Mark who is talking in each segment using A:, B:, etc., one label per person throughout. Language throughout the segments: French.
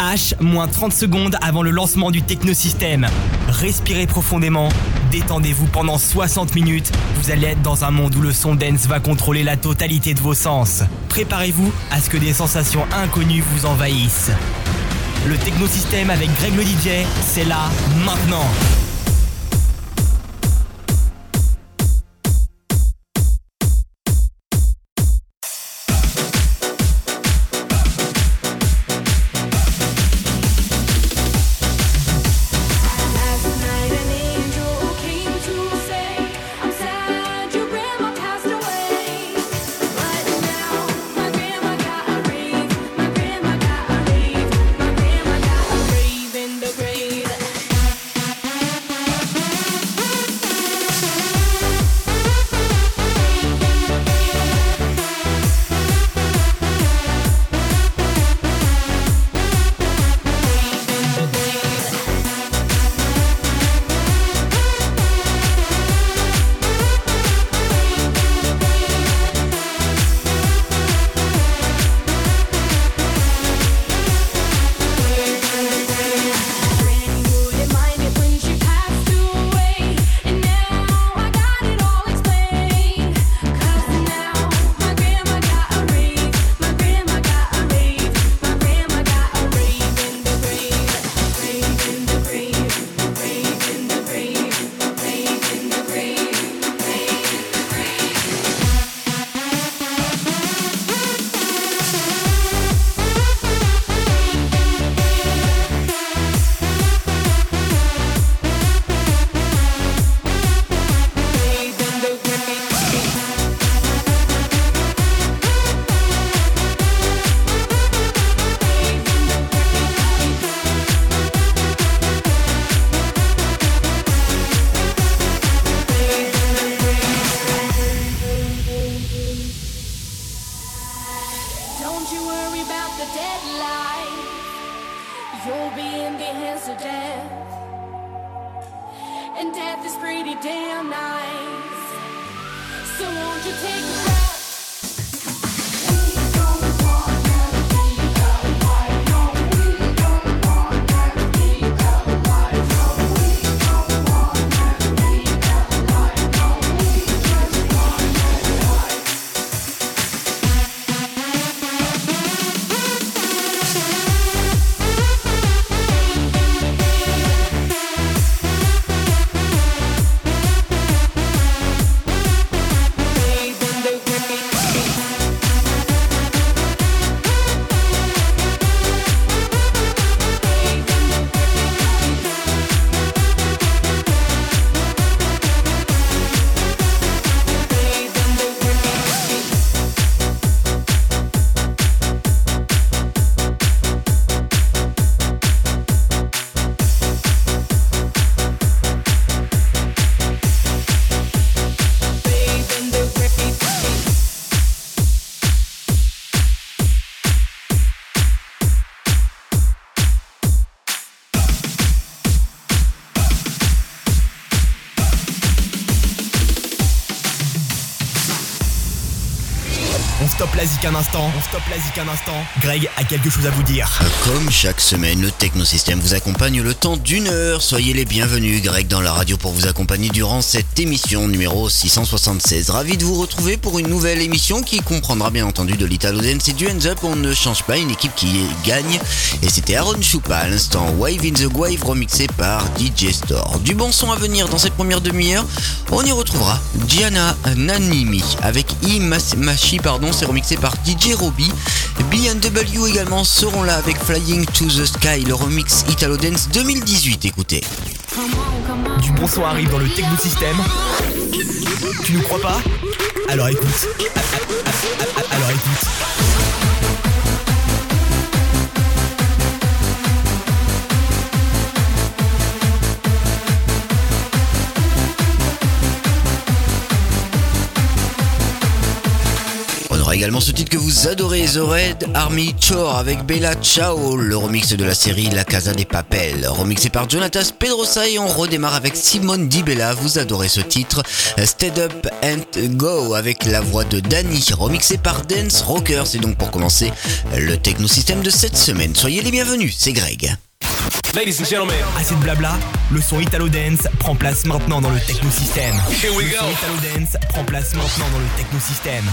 A: H, moins 30 secondes avant le lancement du technosystème. Respirez profondément, détendez-vous pendant 60 minutes. Vous allez être dans un monde où le son dance va contrôler la totalité de vos sens. Préparez-vous à ce que des sensations inconnues vous envahissent. Le technosystème avec Greg le DJ, c'est là, maintenant. Un instant. On stoppe la un instant. Greg a quelque chose à vous dire.
B: Comme chaque semaine, le Technosystème vous accompagne le temps d'une heure. Soyez les bienvenus, Greg, dans la radio pour vous accompagner durant cette émission numéro 676. Ravi de vous retrouver pour une nouvelle émission qui comprendra bien entendu de l'Italo et du Hands Up. On ne change pas une équipe qui gagne. Et c'était Aaron Choupa à l'instant. Wave in the Wave remixé par DJ Store. Du bon son à venir dans ces premières demi-heures. On y retrouvera Gianna Nanimi avec I Machi, pardon, c'est remixé par DJ Robbie. BNW également seront là avec Flying to the Sky, le remix Italo Dance 2018. Écoutez.
A: Du bon son arrive dans le Techno System. Tu ne crois pas? Alors écoute. Alors écoute.
B: Également ce titre que vous adorez, The Red Army Chore avec Bella Ciao, le remix de la série La Casa des Papel, remixé par Jonatas Pedrosa et on redémarre avec Simone Di Bella. Vous adorez ce titre, Stand Up and Go avec la voix de Danny, remixé par Dance Rocker. C'est donc pour commencer le technosystème de cette semaine. Soyez les bienvenus, c'est Greg.
C: Ladies and gentlemen, assez de blabla, le son Italo Dance prend place maintenant dans le technosystème. Here we le son Italo Dance prend place maintenant dans le technosystème.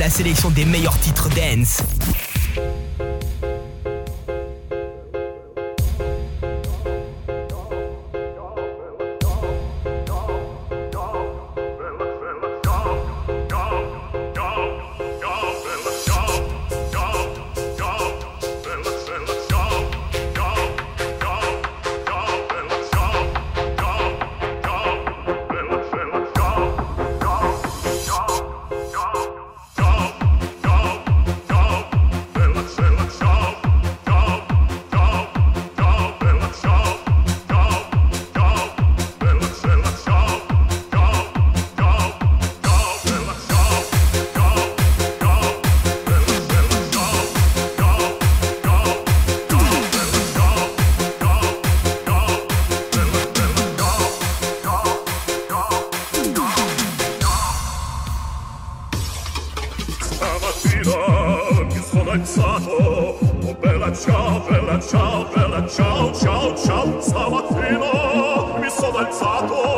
D: La sélection des meilleurs titres dance.
E: mattina mi
D: sono alzato oh bella ciao bella ciao bella ciao ciao ciao stamattina mi sono alzato.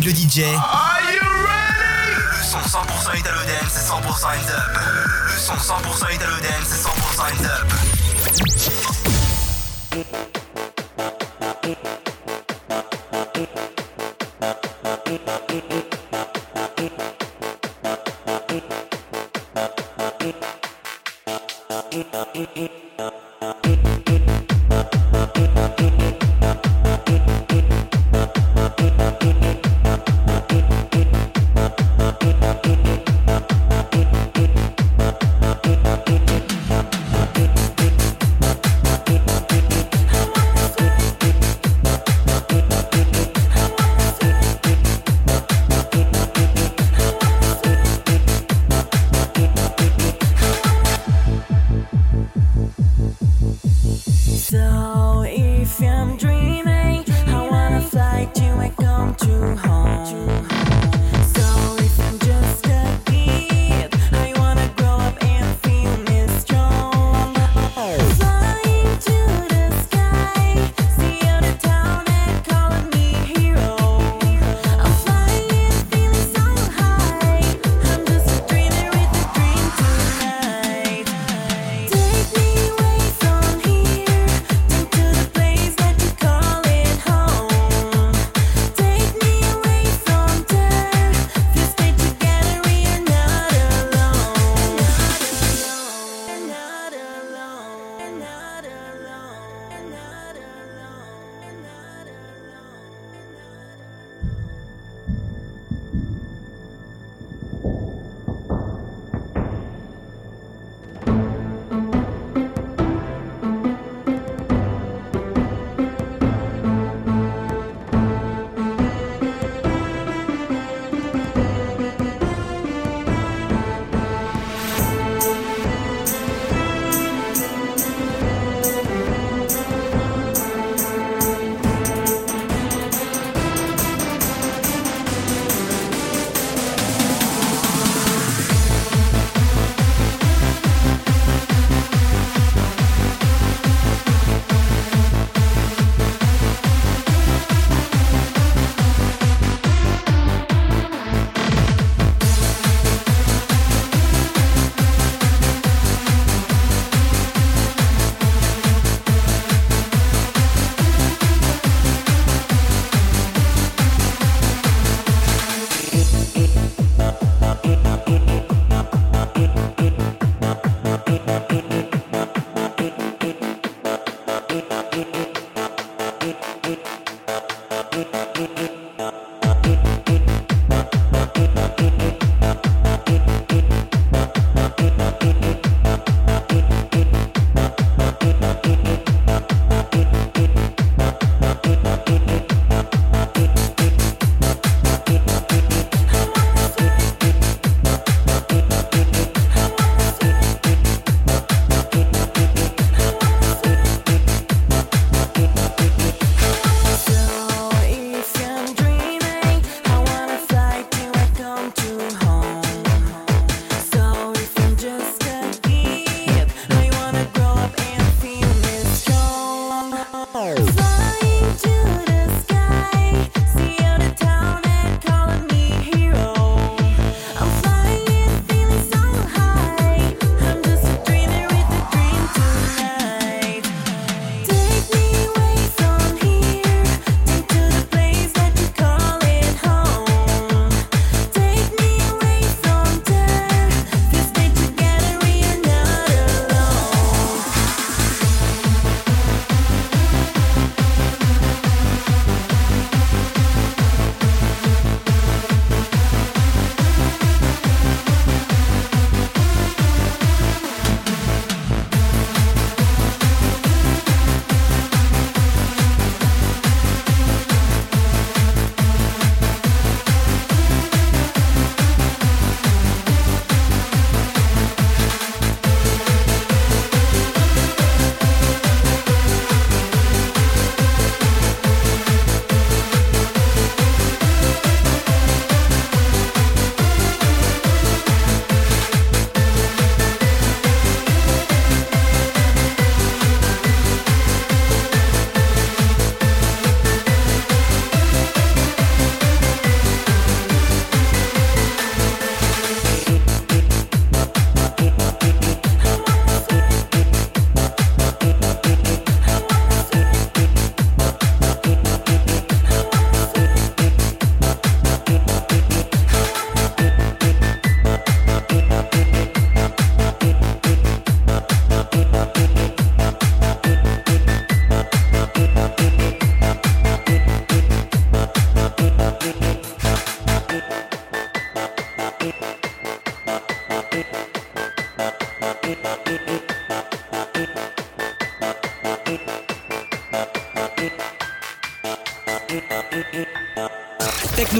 D: You ready?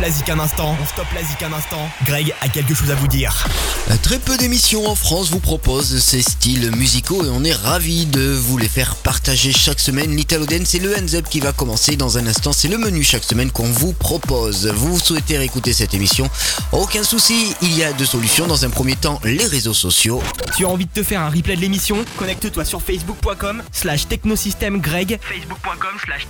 F: La
D: zik un instant. On stoppe la zik un instant. Greg a quelque chose à vous dire.
B: Très peu d'émissions en France vous proposent ces styles musicaux et on est ravis de vous les faire partager chaque semaine. L'Italo Dance, c'est le hands up qui va commencer dans un instant. C'est le menu chaque semaine qu'on vous propose. Vous souhaitez réécouter cette émission? Aucun souci, il y a deux solutions. Dans un premier temps, les réseaux sociaux.
D: Tu as envie de te faire un replay de l'émission? Connecte-toi sur facebook.com slash technosystemgreg facebook.com slash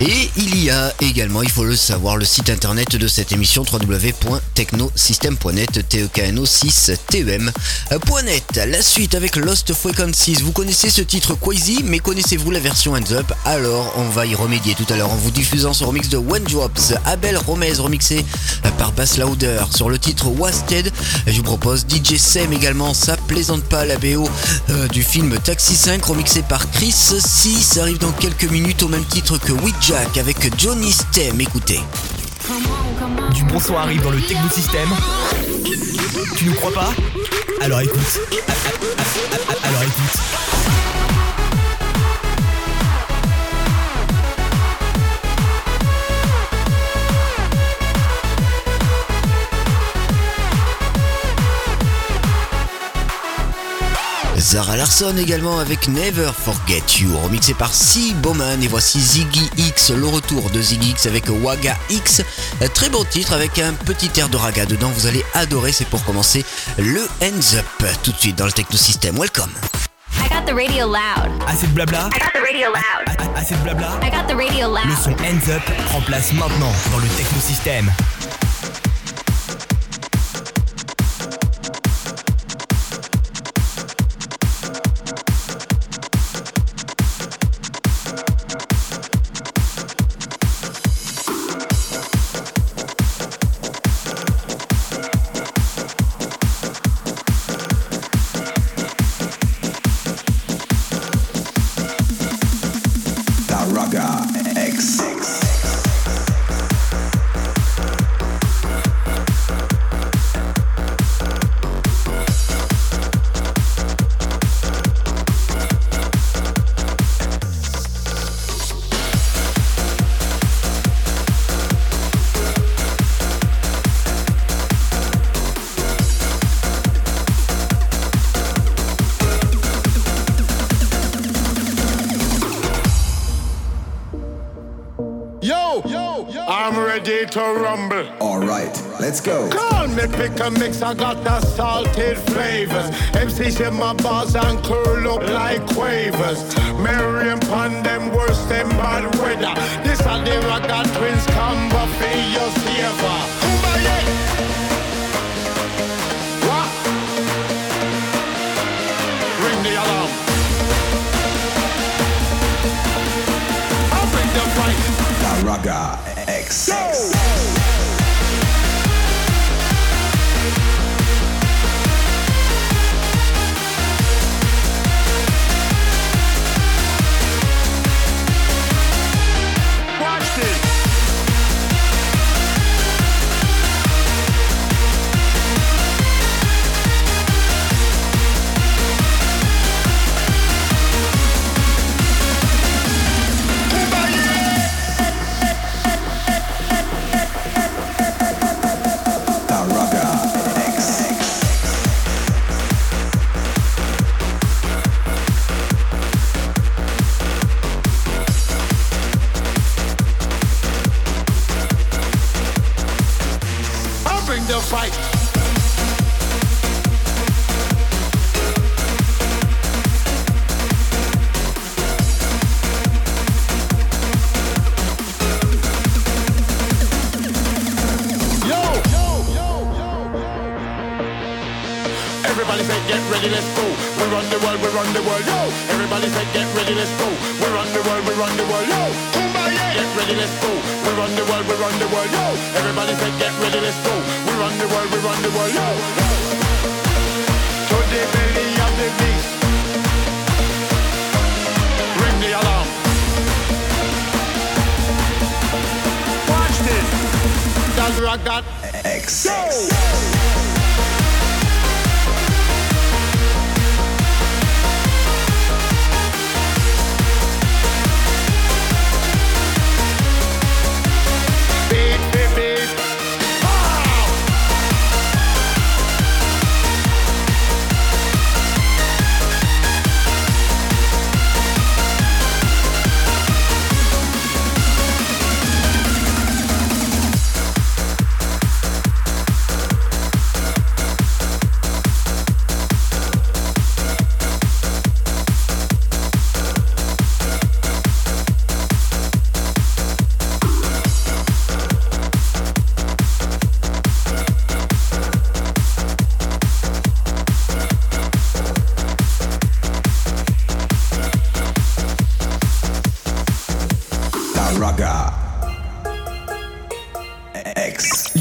B: Et il y a également, il faut le savoir, le site internet de cette émission www.technosystem.net tekno6tem.net. La suite avec Lost Frequencies. Vous connaissez ce titre Quasi, mais connaissez-vous la version Hands Up? Alors on va y remédier tout à l'heure en vous diffusant ce remix de One Drops, Abel Romez remixé par Bass Louder sur le titre Wasted. Je vous propose DJ Sem également, ça plaisante pas la BO euh, du film Taxi 5 remixé par Chris Si, ça arrive dans quelques minutes au même titre que We Jack avec Johnny Stem. Écoutez.
D: Du bon son arrive dans le technosystème Tu nous crois pas? Alors écoute. Alors écoute
B: Zara Larson également avec Never Forget You, remixé par C. Bowman. Et voici Ziggy X, le retour de Ziggy X avec Waga X. Très bon titre avec un petit air de raga dedans. Vous allez adorer. C'est pour commencer le Hands Up. Tout de suite dans le Technosystème. Welcome.
G: I got the radio loud.
D: Assez de blabla
G: I got the radio loud.
D: A- Assez de blabla
G: I got the radio
D: Le
G: loud.
D: son Hands Up prend place maintenant dans le technosystème.
H: To rumble.
I: All right, let's go.
H: Call me pick a mix, I got the salted flavors. MCs in my bars and curl up like quavers. Marion pon them worse than bad weather. This are the Raga twins combo for your saver. What? Ring the alarm. I'll bring the fight.
I: La Raga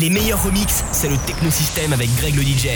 C: Les meilleurs remixes, c'est le Technosystème avec Greg le DJ.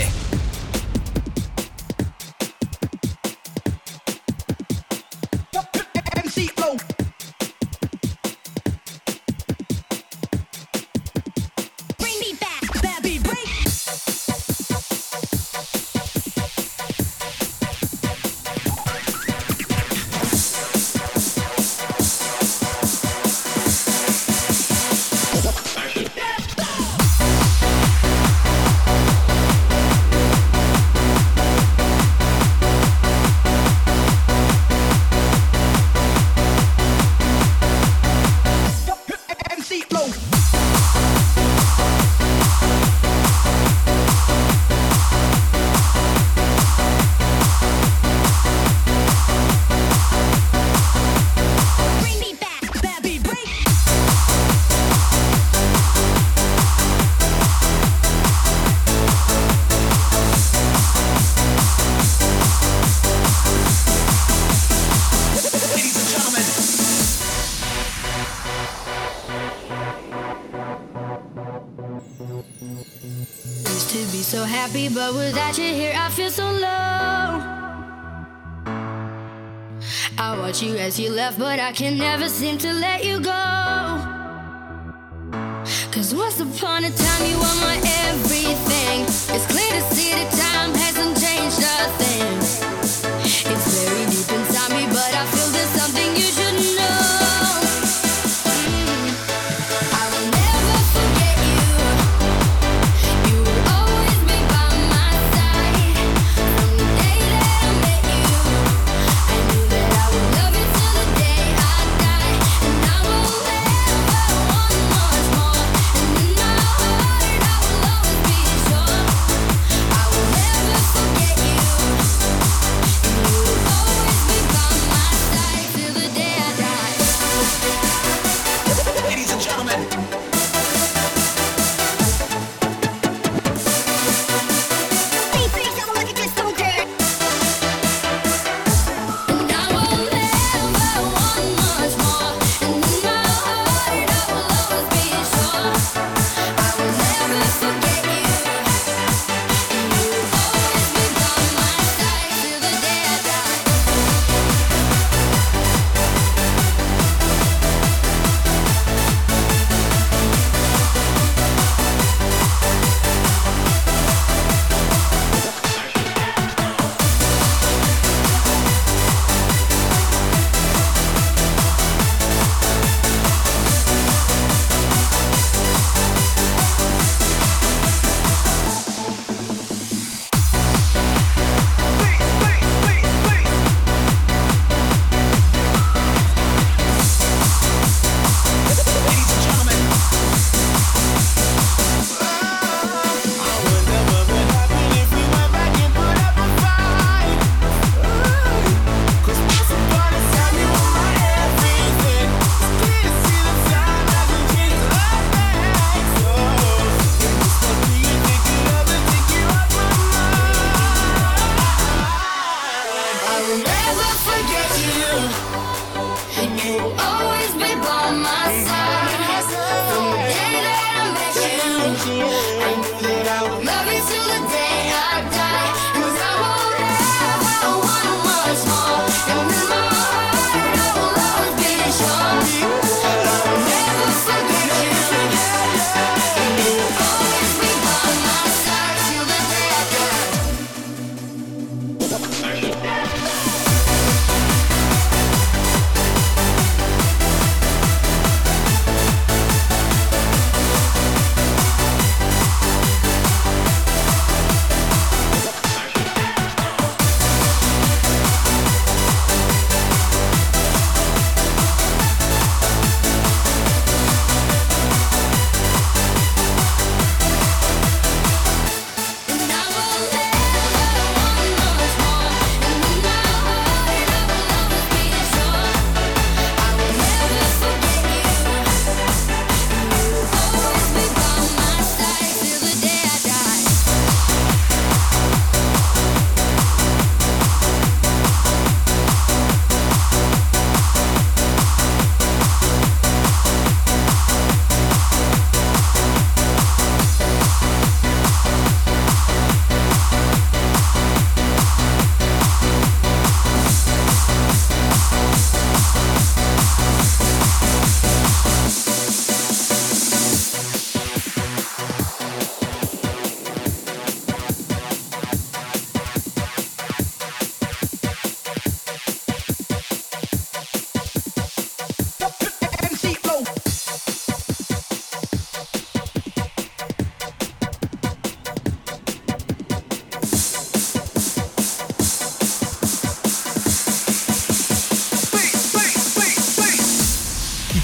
J: you left, but I can never seem to let you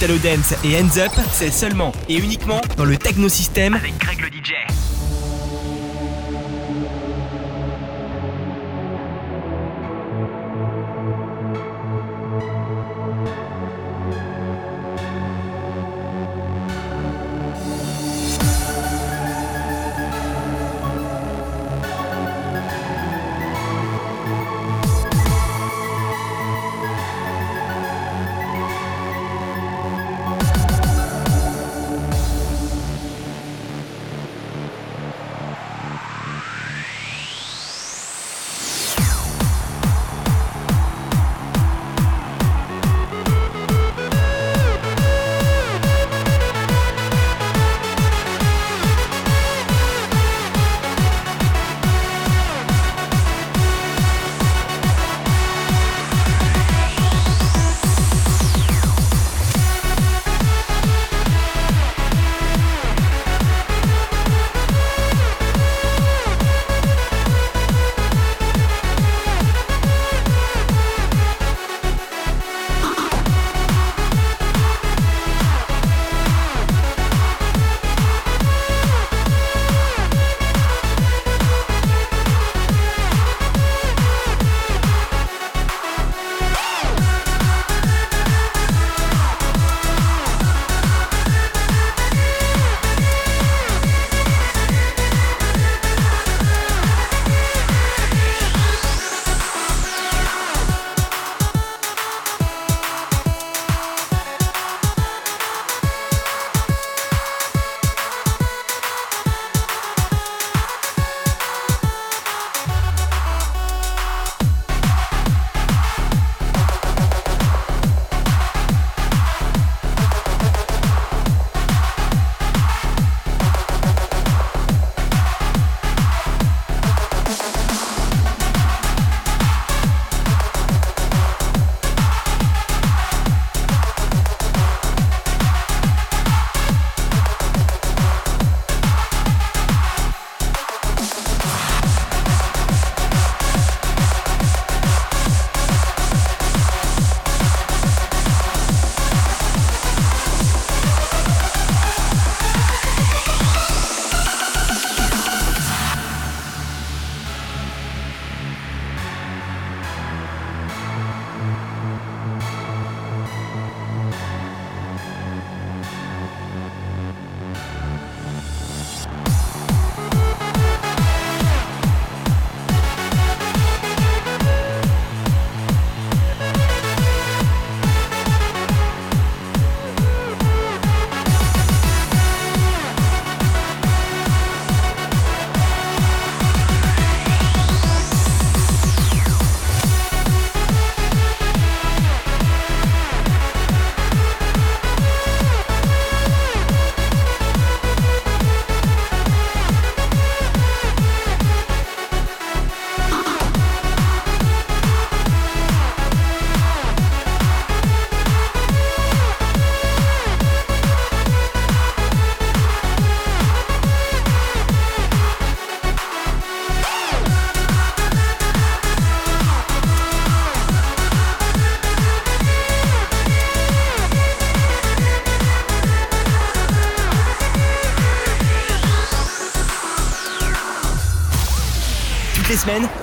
D: Et Hands Up, c'est seulement et uniquement dans le Technosystème. Avec Greg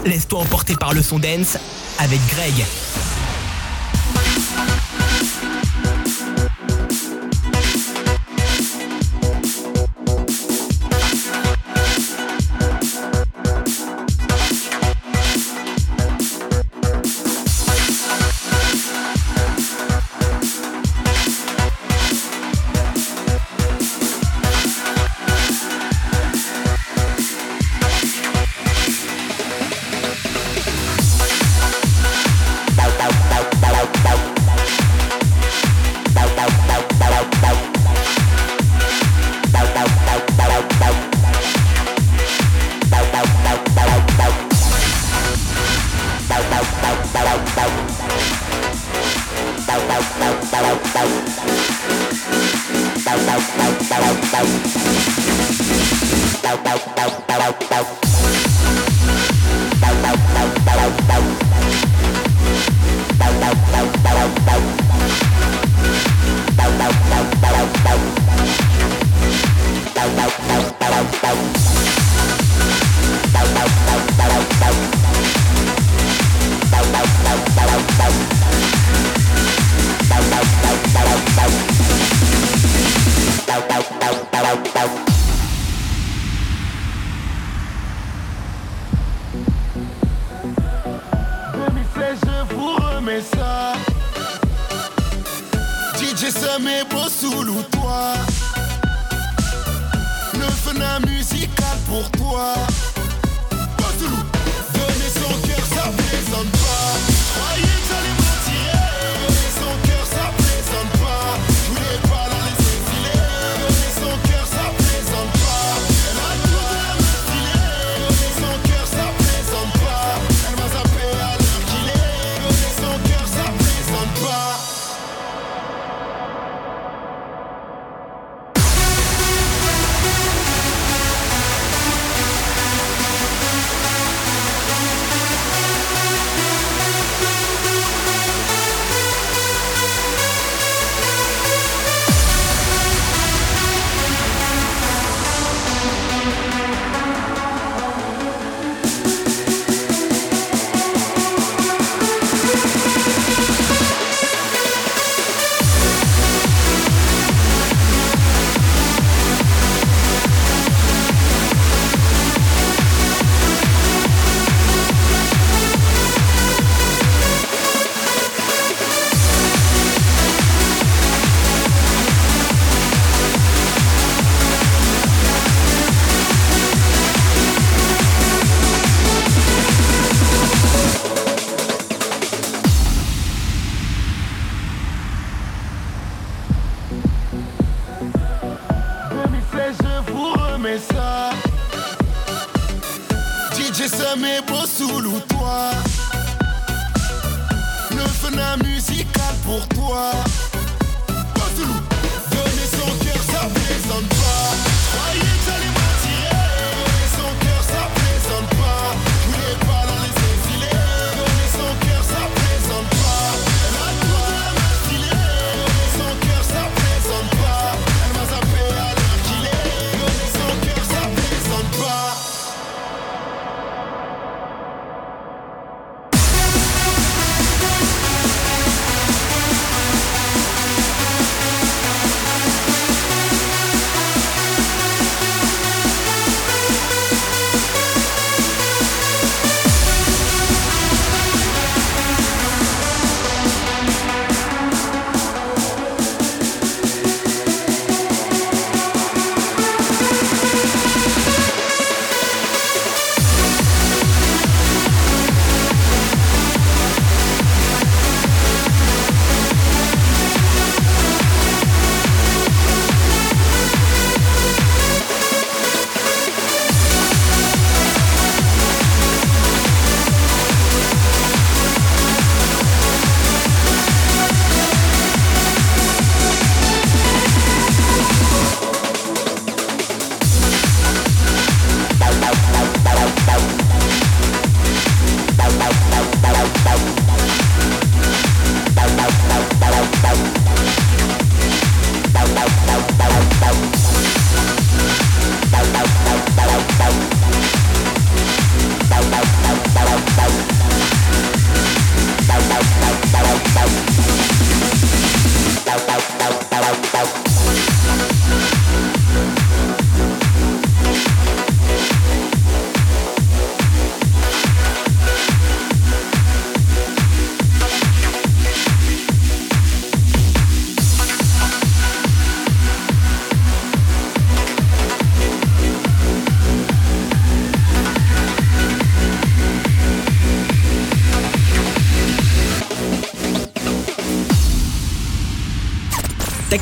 D: laisse-toi emporter par le son dance avec Greg.
K: ça. DJ Sam est beau sous le toit. Le fun musical pour toi.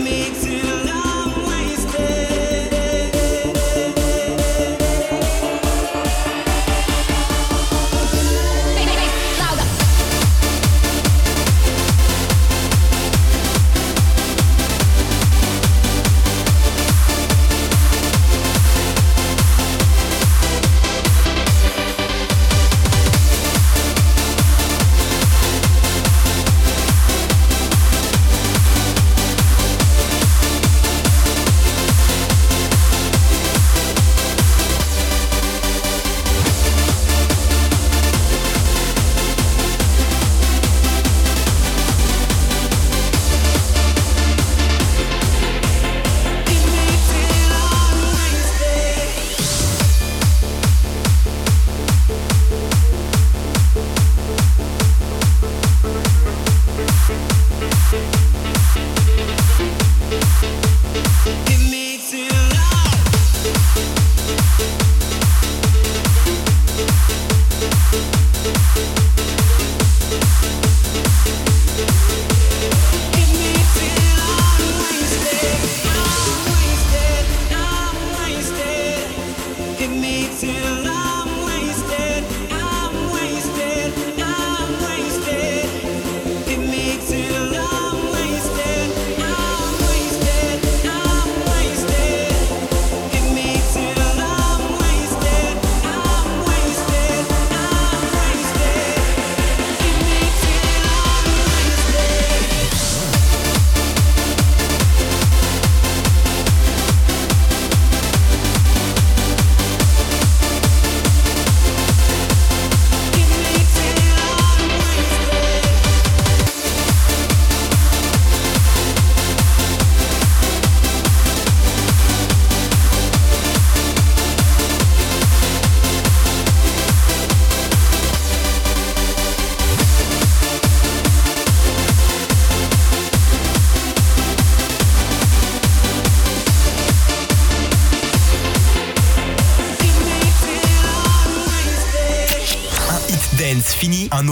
L: Un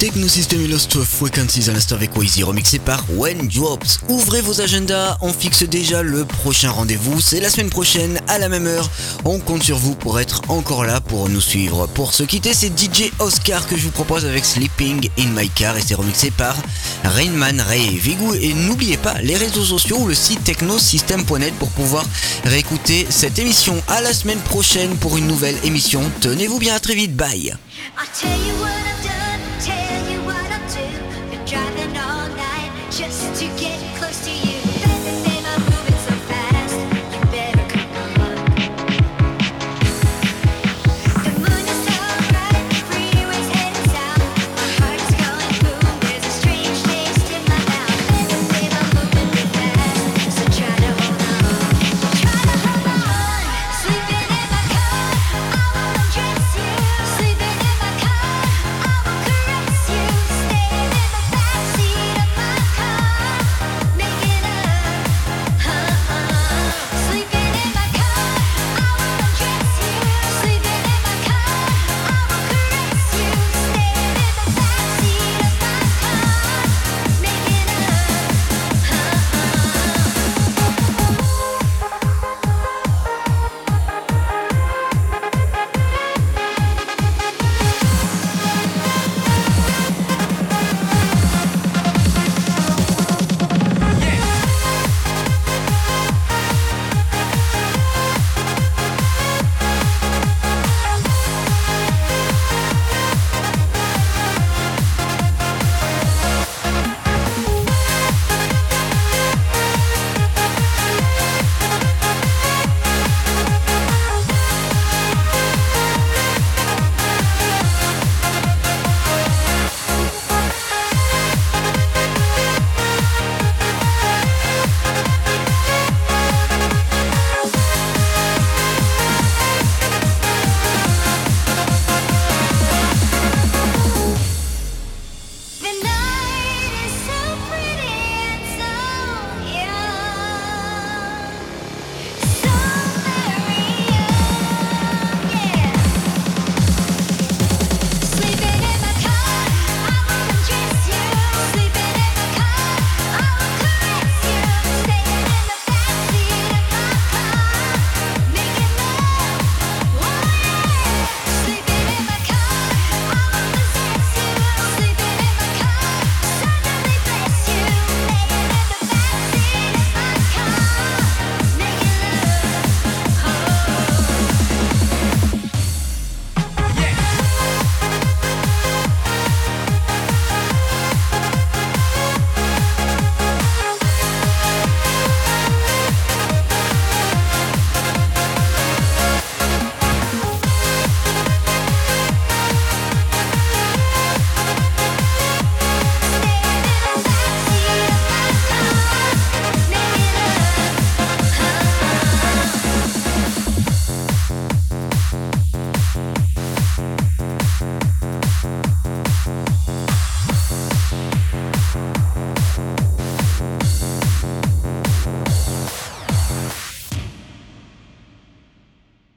B: Et Lost Frequencies à l'instant avec Wazy, remixé par When Drops. Ouvrez vos agendas, on fixe déjà le prochain rendez-vous, c'est la semaine prochaine à la même heure. On compte sur vous pour être encore là pour nous suivre. Pour se quitter, c'est DJ Oscar que je vous propose avec Sleeping in My Car et c'est remixé par Rainman Ray Vigou. Et n'oubliez pas les réseaux sociaux ou le site technosystem.net pour pouvoir réécouter cette émission. À la semaine prochaine pour une nouvelle émission. Tenez-vous bien, à très vite, bye.